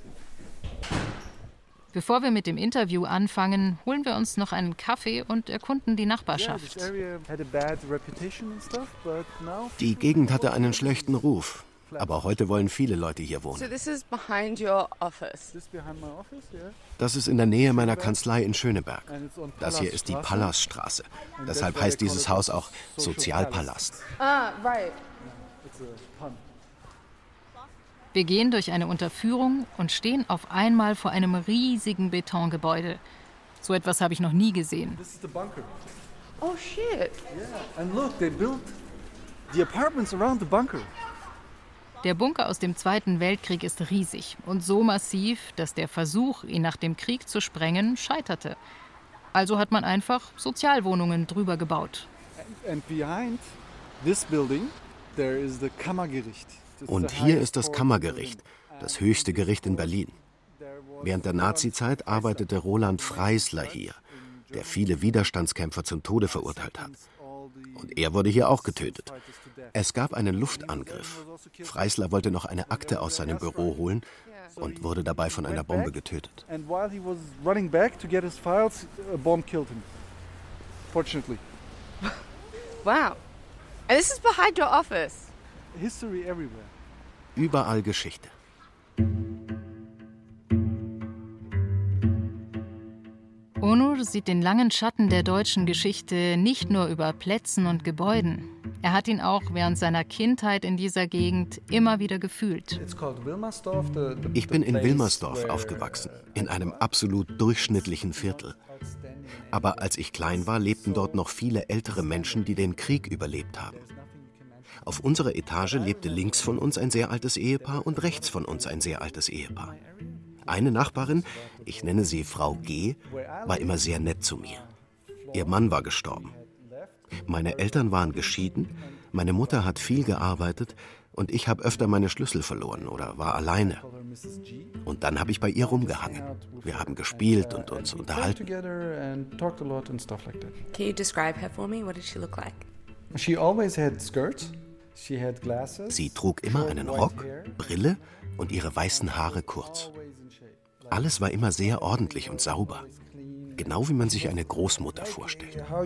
Bevor wir mit dem Interview anfangen, holen wir uns noch einen Kaffee und erkunden die Nachbarschaft. Die Gegend hatte einen schlechten Ruf, aber heute wollen viele Leute hier wohnen. Das ist in der Nähe meiner Kanzlei in Schöneberg. Das hier ist die Palaststraße. Deshalb heißt dieses Haus auch Sozialpalast. Ah, right. Wir gehen durch eine Unterführung und stehen auf einmal vor einem riesigen Betongebäude. So etwas habe ich noch nie gesehen. Oh shit. Yeah, and look, they built the apartments around the bunker. Der Bunker aus dem Zweiten Weltkrieg ist riesig und so massiv, dass der Versuch, ihn nach dem Krieg zu sprengen, scheiterte. Also hat man einfach Sozialwohnungen drüber gebaut. And behind this building there is the Kammergericht. Und hier ist das Kammergericht, das höchste Gericht in Berlin. Während der Nazizeit arbeitete Roland Freisler hier, der viele Widerstandskämpfer zum Tode verurteilt hat. Und er wurde hier auch getötet. Es gab einen Luftangriff. Freisler wollte noch eine Akte aus seinem Büro holen und wurde dabei von einer Bombe getötet. Wow. And this is behind your office. History everywhere. Überall Geschichte. Onur sieht den langen Schatten der deutschen Geschichte nicht nur über Plätzen und Gebäuden. Er hat ihn auch während seiner Kindheit in dieser Gegend immer wieder gefühlt. Ich bin in Wilmersdorf aufgewachsen, in einem absolut durchschnittlichen Viertel. Aber als ich klein war, lebten dort noch viele ältere Menschen, die den Krieg überlebt haben. Auf unserer Etage lebte links von uns ein sehr altes Ehepaar und rechts von uns ein sehr altes Ehepaar. Eine Nachbarin, ich nenne sie Frau G., war immer sehr nett zu mir. Ihr Mann war gestorben. Meine Eltern waren geschieden, meine Mutter hat viel gearbeitet und ich habe öfter meine Schlüssel verloren oder war alleine. Und dann habe ich bei ihr rumgehangen. Wir haben gespielt und uns unterhalten. Can you describe her for me? What did she look like? She always had skirts. Sie trug immer einen Rock, Brille und ihre weißen Haare kurz. Alles war immer sehr ordentlich und sauber. Genau wie man sich eine Großmutter vorstellt. Her.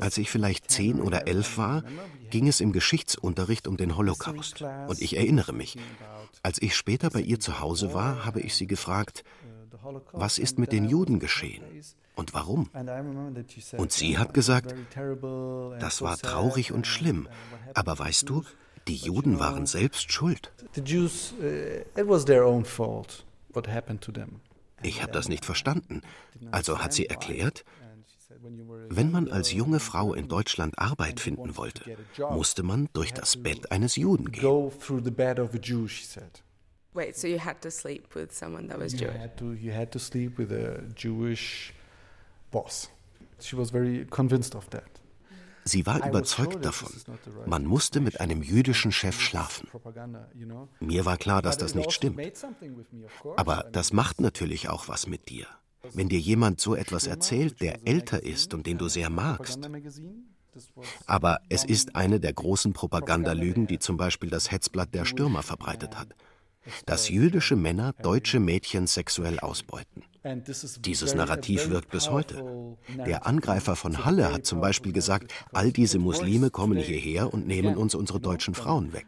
Als ich vielleicht zehn oder elf war, ging es im Geschichtsunterricht um den Holocaust. Und ich erinnere mich, als ich später bei ihr zu Hause war, habe ich sie gefragt, was ist mit den Juden geschehen und warum? Und sie hat gesagt, das war traurig und schlimm, aber weißt du, die Juden waren selbst schuld. Ich habe das nicht verstanden. Also hat sie erklärt, wenn man als junge Frau in Deutschland Arbeit finden wollte, musste man durch das Bett eines Juden gehen. Wait, so you had to sleep with someone that was you Jewish? Had to, you had to sleep with a Jewish boss. She was very convinced of that. Sie war überzeugt davon, man musste mit einem jüdischen Chef schlafen. Mir war klar, dass das nicht stimmt. Aber das macht natürlich auch was mit dir. Wenn dir jemand so etwas erzählt, der älter ist und den du sehr magst. Aber es ist eine der großen Propagandalügen, die zum Beispiel das Hetzblatt der Stürmer verbreitet hat dass jüdische Männer deutsche Mädchen sexuell ausbeuten. Dieses Narrativ wirkt bis heute. Der Angreifer von Halle hat zum Beispiel gesagt, all diese Muslime kommen hierher und nehmen uns unsere deutschen Frauen weg.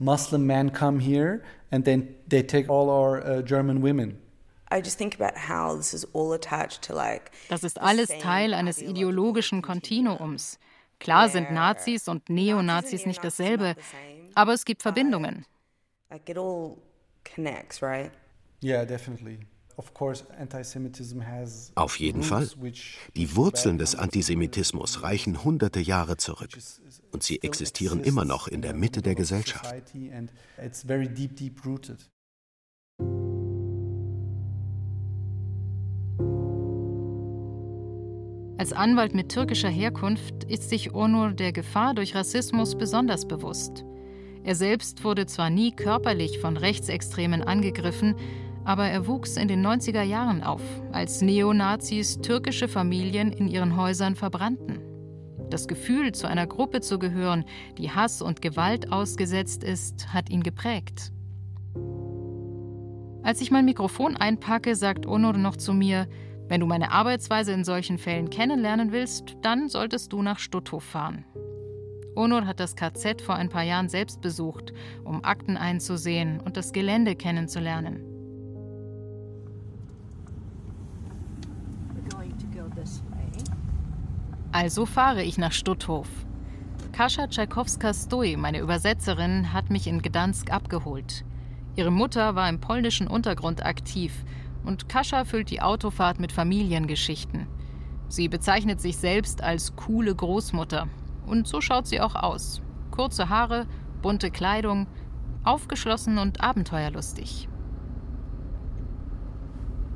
Muslim men come here and then they take all our uh, German women. Das ist alles Teil eines ideologischen Kontinuums. Klar sind Nazis und Neonazis nicht dasselbe, aber es gibt Verbindungen. Auf jeden Fall. Die Wurzeln des Antisemitismus reichen hunderte Jahre zurück und sie existieren immer noch in der Mitte der Gesellschaft. Als Anwalt mit türkischer Herkunft ist sich Onur der Gefahr durch Rassismus besonders bewusst. Er selbst wurde zwar nie körperlich von Rechtsextremen angegriffen, aber er wuchs in den 90er Jahren auf, als Neonazis türkische Familien in ihren Häusern verbrannten. Das Gefühl, zu einer Gruppe zu gehören, die Hass und Gewalt ausgesetzt ist, hat ihn geprägt. Als ich mein Mikrofon einpacke, sagt Onur noch zu mir, wenn du meine Arbeitsweise in solchen Fällen kennenlernen willst, dann solltest du nach Stutthof fahren. Onur hat das KZ vor ein paar Jahren selbst besucht, um Akten einzusehen und das Gelände kennenzulernen. Also fahre ich nach Stutthof. Kasia Tchaikovska-Stoi, meine Übersetzerin, hat mich in Gdansk abgeholt. Ihre Mutter war im polnischen Untergrund aktiv und Kasia füllt die Autofahrt mit Familiengeschichten. Sie bezeichnet sich selbst als coole Großmutter. Und so schaut sie auch aus. Kurze Haare, bunte Kleidung, aufgeschlossen und abenteuerlustig.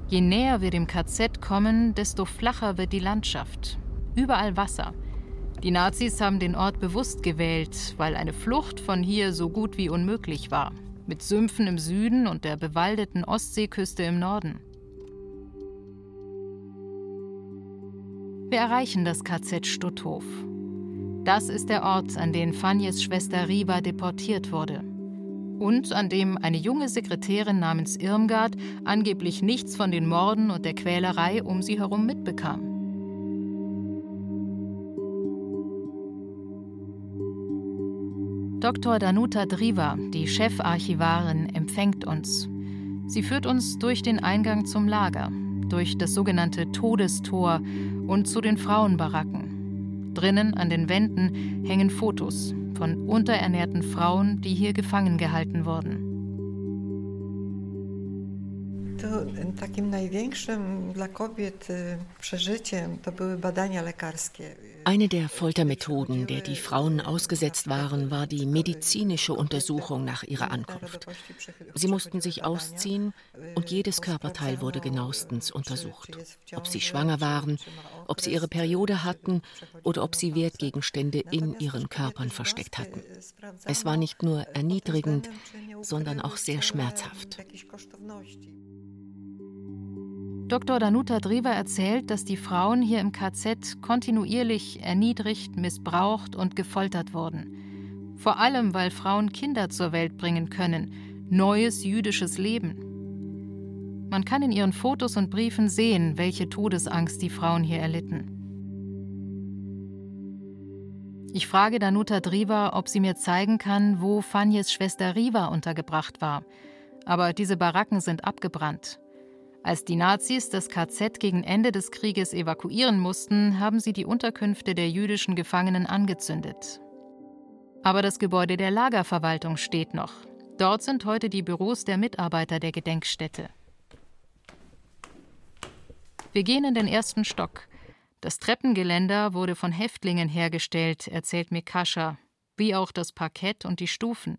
Je näher wir dem KZ kommen, desto flacher wird die Landschaft. Überall Wasser. Die Nazis haben den Ort bewusst gewählt, weil eine Flucht von hier so gut wie unmöglich war mit Sümpfen im Süden und der bewaldeten Ostseeküste im Norden. Wir erreichen das KZ Stutthof. Das ist der Ort, an den Fanjes Schwester Riva deportiert wurde. Und an dem eine junge Sekretärin namens Irmgard angeblich nichts von den Morden und der Quälerei um sie herum mitbekam. Dr. Danuta Driva, die Chefarchivarin, empfängt uns. Sie führt uns durch den Eingang zum Lager, durch das sogenannte Todestor und zu den Frauenbaracken. Drinnen an den Wänden hängen Fotos von unterernährten Frauen, die hier gefangen gehalten wurden. Eine der Foltermethoden, der die Frauen ausgesetzt waren, war die medizinische Untersuchung nach ihrer Ankunft. Sie mussten sich ausziehen und jedes Körperteil wurde genauestens untersucht. Ob sie schwanger waren, ob sie ihre Periode hatten oder ob sie Wertgegenstände in ihren Körpern versteckt hatten. Es war nicht nur erniedrigend, sondern auch sehr schmerzhaft. Dr. Danuta Drewer erzählt, dass die Frauen hier im KZ kontinuierlich erniedrigt, missbraucht und gefoltert wurden. Vor allem, weil Frauen Kinder zur Welt bringen können, neues jüdisches Leben. Man kann in ihren Fotos und Briefen sehen, welche Todesangst die Frauen hier erlitten. Ich frage Danuta Driva, ob sie mir zeigen kann, wo Fanjes Schwester Riva untergebracht war. Aber diese Baracken sind abgebrannt. Als die Nazis das KZ gegen Ende des Krieges evakuieren mussten, haben sie die Unterkünfte der jüdischen Gefangenen angezündet. Aber das Gebäude der Lagerverwaltung steht noch. Dort sind heute die Büros der Mitarbeiter der Gedenkstätte. Wir gehen in den ersten Stock. Das Treppengeländer wurde von Häftlingen hergestellt, erzählt Mikascha, wie auch das Parkett und die Stufen.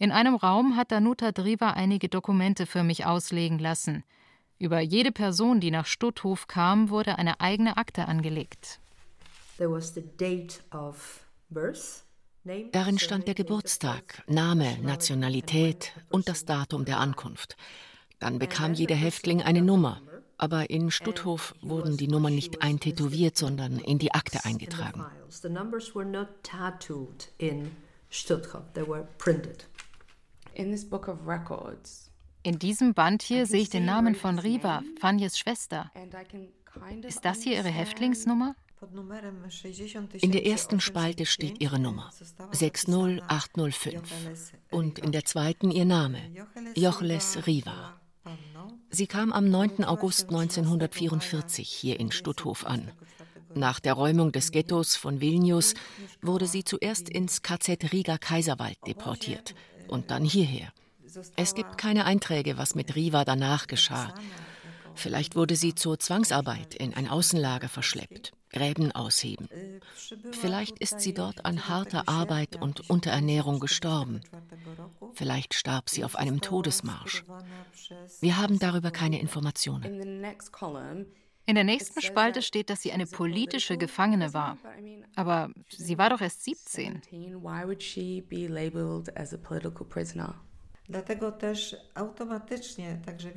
In einem Raum hat Danuta Driva einige Dokumente für mich auslegen lassen. Über jede Person, die nach Stutthof kam, wurde eine eigene Akte angelegt. Darin stand der Geburtstag, Name, Nationalität und das Datum der Ankunft. Dann bekam jeder Häftling eine Nummer. Aber in Stutthof wurden die Nummern nicht eintätowiert, sondern in die Akte eingetragen. In diesem Band hier sehe ich den Namen von Riva, Fanjes Schwester. Ist das hier ihre Häftlingsnummer? In der ersten Spalte steht ihre Nummer 60805 und in der zweiten ihr Name Jochles Riva. Sie kam am 9. August 1944 hier in Stutthof an. Nach der Räumung des Ghettos von Vilnius wurde sie zuerst ins KZ Riga Kaiserwald deportiert und dann hierher. Es gibt keine Einträge, was mit Riva danach geschah. Vielleicht wurde sie zur Zwangsarbeit in ein Außenlager verschleppt, Gräben ausheben. Vielleicht ist sie dort an harter Arbeit und Unterernährung gestorben. Vielleicht starb sie auf einem Todesmarsch. Wir haben darüber keine Informationen. In der nächsten Spalte steht, dass sie eine politische Gefangene war. Aber sie war doch erst 17.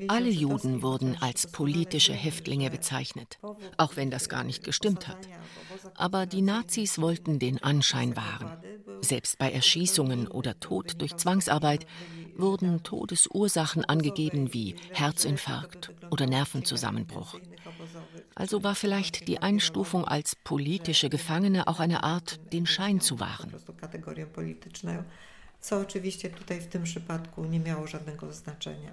Alle Juden wurden als politische Häftlinge bezeichnet, auch wenn das gar nicht gestimmt hat. Aber die Nazis wollten den Anschein wahren. Selbst bei Erschießungen oder Tod durch Zwangsarbeit wurden Todesursachen angegeben wie Herzinfarkt oder Nervenzusammenbruch. Also war vielleicht die Einstufung als politische Gefangene auch eine Art, den Schein zu wahren co oczywiście tutaj w tym przypadku nie miało żadnego znaczenia.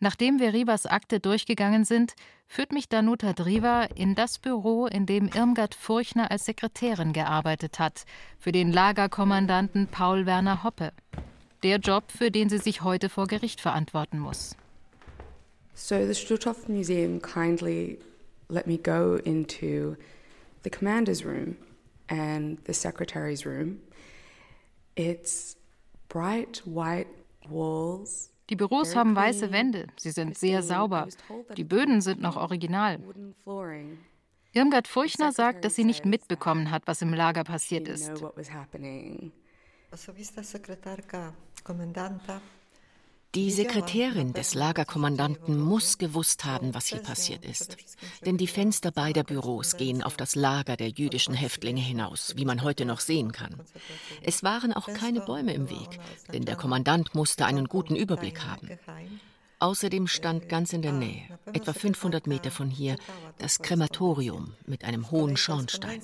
Nachdem wir Rivas Akte durchgegangen sind, führt mich Danuta Driva in das Büro, in dem Irmgard Furchner als Sekretärin gearbeitet hat, für den Lagerkommandanten Paul Werner Hoppe. Der Job, für den sie sich heute vor Gericht verantworten muss. So the Stutthof Museum kindly let me go into the commander's room and the secretary's room die Büros haben weiße Wände. Sie sind sehr sauber. Die Böden sind noch original. Irmgard Furchner sagt, dass sie nicht mitbekommen hat, was im Lager passiert ist. Die Sekretärin des Lagerkommandanten muss gewusst haben, was hier passiert ist. Denn die Fenster beider Büros gehen auf das Lager der jüdischen Häftlinge hinaus, wie man heute noch sehen kann. Es waren auch keine Bäume im Weg, denn der Kommandant musste einen guten Überblick haben. Außerdem stand ganz in der Nähe, etwa 500 Meter von hier, das Krematorium mit einem hohen Schornstein.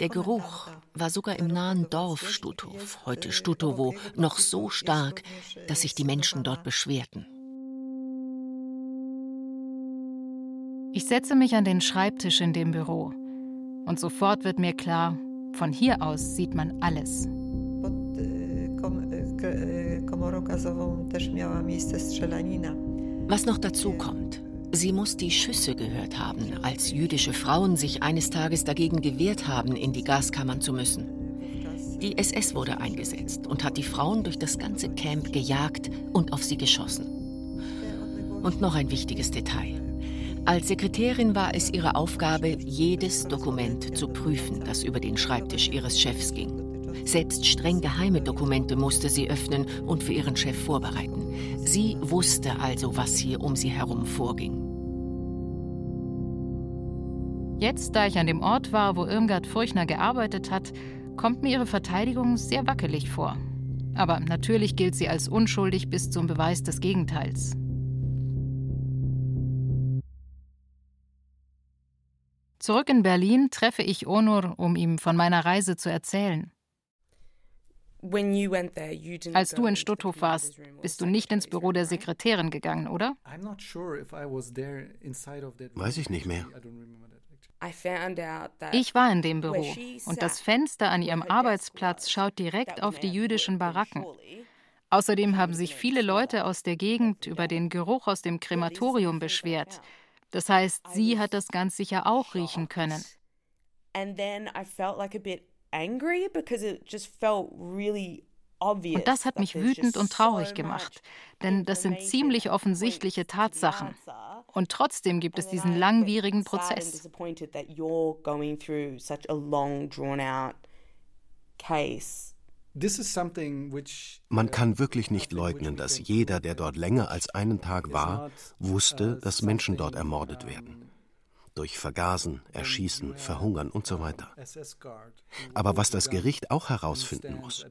Der Geruch war sogar im nahen Dorf Stuthow, heute Stutowo, noch so stark, dass sich die Menschen dort beschwerten. Ich setze mich an den Schreibtisch in dem Büro und sofort wird mir klar, von hier aus sieht man alles. Was noch dazu kommt, sie muss die Schüsse gehört haben, als jüdische Frauen sich eines Tages dagegen gewehrt haben, in die Gaskammern zu müssen. Die SS wurde eingesetzt und hat die Frauen durch das ganze Camp gejagt und auf sie geschossen. Und noch ein wichtiges Detail. Als Sekretärin war es ihre Aufgabe, jedes Dokument zu prüfen, das über den Schreibtisch ihres Chefs ging. Selbst streng geheime Dokumente musste sie öffnen und für ihren Chef vorbereiten. Sie wusste also, was hier um sie herum vorging. Jetzt, da ich an dem Ort war, wo Irmgard Furchner gearbeitet hat, kommt mir ihre Verteidigung sehr wackelig vor. Aber natürlich gilt sie als unschuldig bis zum Beweis des Gegenteils. Zurück in Berlin treffe ich Onur, um ihm von meiner Reise zu erzählen. Als du in Stutthof warst, bist du nicht ins Büro der Sekretärin gegangen, oder? Weiß ich nicht mehr. Ich war in dem Büro und das Fenster an ihrem Arbeitsplatz schaut direkt auf die jüdischen Baracken. Außerdem haben sich viele Leute aus der Gegend über den Geruch aus dem Krematorium beschwert. Das heißt, sie hat das ganz sicher auch riechen können. And then I felt like a bit und das hat mich wütend und traurig gemacht, denn das sind ziemlich offensichtliche Tatsachen. Und trotzdem gibt es diesen langwierigen Prozess. Man kann wirklich nicht leugnen, dass jeder, der dort länger als einen Tag war, wusste, dass Menschen dort ermordet werden. Durch Vergasen, Erschießen, Verhungern und so weiter. Aber was das Gericht auch herausfinden muss,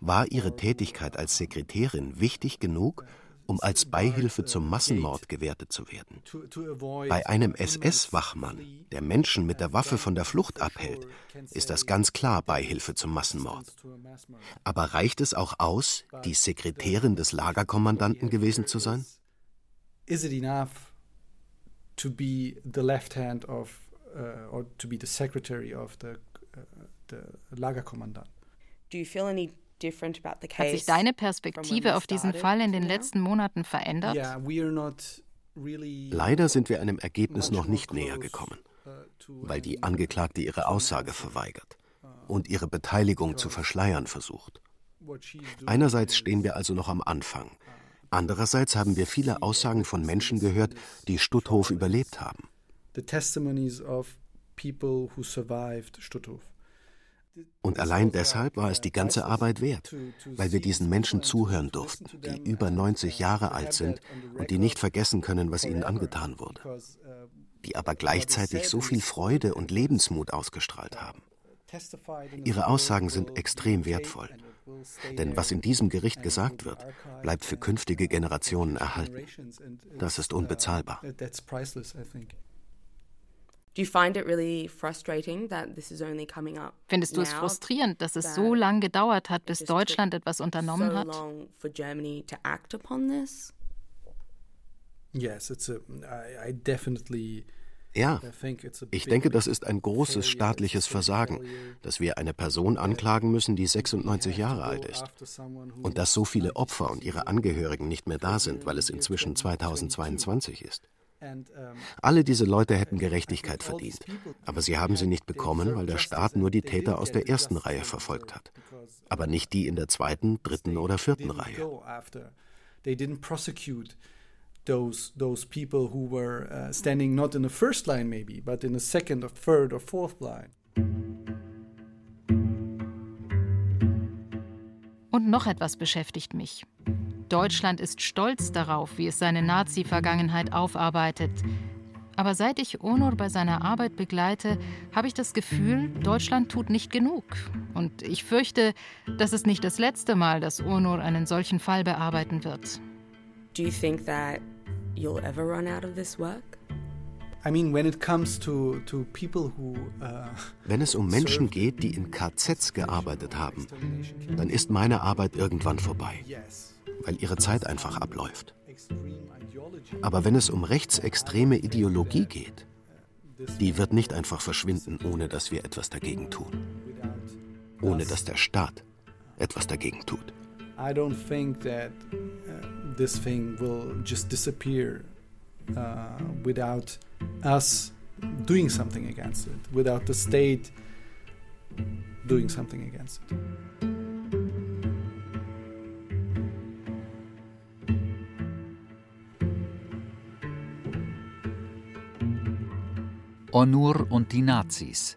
war ihre Tätigkeit als Sekretärin wichtig genug, um als Beihilfe zum Massenmord gewertet zu werden. Bei einem SS-Wachmann, der Menschen mit der Waffe von der Flucht abhält, ist das ganz klar Beihilfe zum Massenmord. Aber reicht es auch aus, die Sekretärin des Lagerkommandanten gewesen zu sein? Is it enough to be the left hand of uh, or to be the secretary of the, uh, the Lagerkommandant? Do you feel any hat sich deine Perspektive auf diesen Fall in den letzten Monaten verändert? Leider sind wir einem Ergebnis noch nicht näher gekommen, uh, weil die Angeklagte ihre Aussage verweigert und ihre Beteiligung zu verschleiern versucht. Einerseits stehen wir also noch am Anfang. Andererseits haben wir viele Aussagen von Menschen gehört, die Stutthof überlebt haben. Und allein deshalb war es die ganze Arbeit wert, weil wir diesen Menschen zuhören durften, die über 90 Jahre alt sind und die nicht vergessen können, was ihnen angetan wurde, die aber gleichzeitig so viel Freude und Lebensmut ausgestrahlt haben. Ihre Aussagen sind extrem wertvoll, denn was in diesem Gericht gesagt wird, bleibt für künftige Generationen erhalten. Das ist unbezahlbar. Findest du es frustrierend, dass es so lange gedauert hat, bis Deutschland etwas unternommen hat? Ja, ich denke, das ist ein großes staatliches Versagen, dass wir eine Person anklagen müssen, die 96 Jahre alt ist. Und dass so viele Opfer und ihre Angehörigen nicht mehr da sind, weil es inzwischen 2022 ist. Alle diese Leute hätten Gerechtigkeit verdient, aber sie haben sie nicht bekommen, weil der Staat nur die Täter aus der ersten Reihe verfolgt hat, aber nicht die in der zweiten, dritten oder vierten Reihe. Those, those people who were uh, standing not in the first line, maybe, but in the second or third or fourth line. Und noch etwas beschäftigt mich. Deutschland ist stolz darauf, wie es seine Nazi-Vergangenheit aufarbeitet. Aber seit ich Onur bei seiner Arbeit begleite, habe ich das Gefühl, Deutschland tut nicht genug. Und ich fürchte, das ist nicht das letzte Mal, dass Onur einen solchen Fall bearbeiten wird. Do you think that you'll ever run out of this work? Uh, Wenn es um Menschen geht, die in KZs gearbeitet haben, dann ist meine Arbeit irgendwann vorbei weil ihre Zeit einfach abläuft. Aber wenn es um rechtsextreme Ideologie geht, die wird nicht einfach verschwinden, ohne dass wir etwas dagegen tun. Ohne dass der Staat etwas dagegen tut. I don't think that uh, this thing will just disappear uh, without us doing something against it, without the state doing something against it. Onur und die Nazis.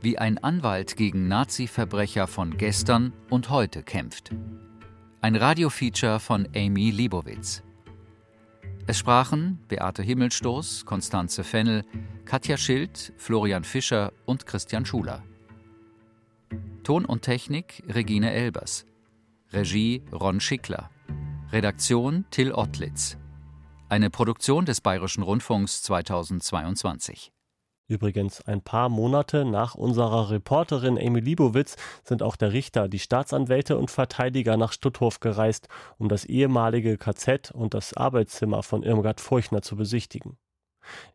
Wie ein Anwalt gegen Nazi-Verbrecher von gestern und heute kämpft. Ein Radiofeature von Amy Liebowitz. Es sprachen Beate Himmelstoß, Konstanze Fennel, Katja Schild, Florian Fischer und Christian Schuler. Ton und Technik Regine Elbers. Regie Ron Schickler. Redaktion Till Ottlitz. Eine Produktion des Bayerischen Rundfunks 2022. Übrigens, ein paar Monate nach unserer Reporterin Amy Liebowitz sind auch der Richter, die Staatsanwälte und Verteidiger nach Stutthof gereist, um das ehemalige KZ und das Arbeitszimmer von Irmgard Furchner zu besichtigen.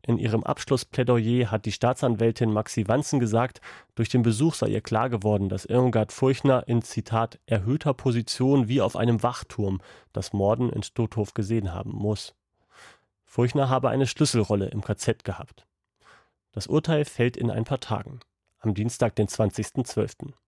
In ihrem Abschlussplädoyer hat die Staatsanwältin Maxi Wanzen gesagt, durch den Besuch sei ihr klar geworden, dass Irmgard Furchner in Zitat erhöhter Position wie auf einem Wachturm das Morden in Stutthof gesehen haben muss. Furchner habe eine Schlüsselrolle im KZ gehabt. Das Urteil fällt in ein paar Tagen, am Dienstag, den 20.12.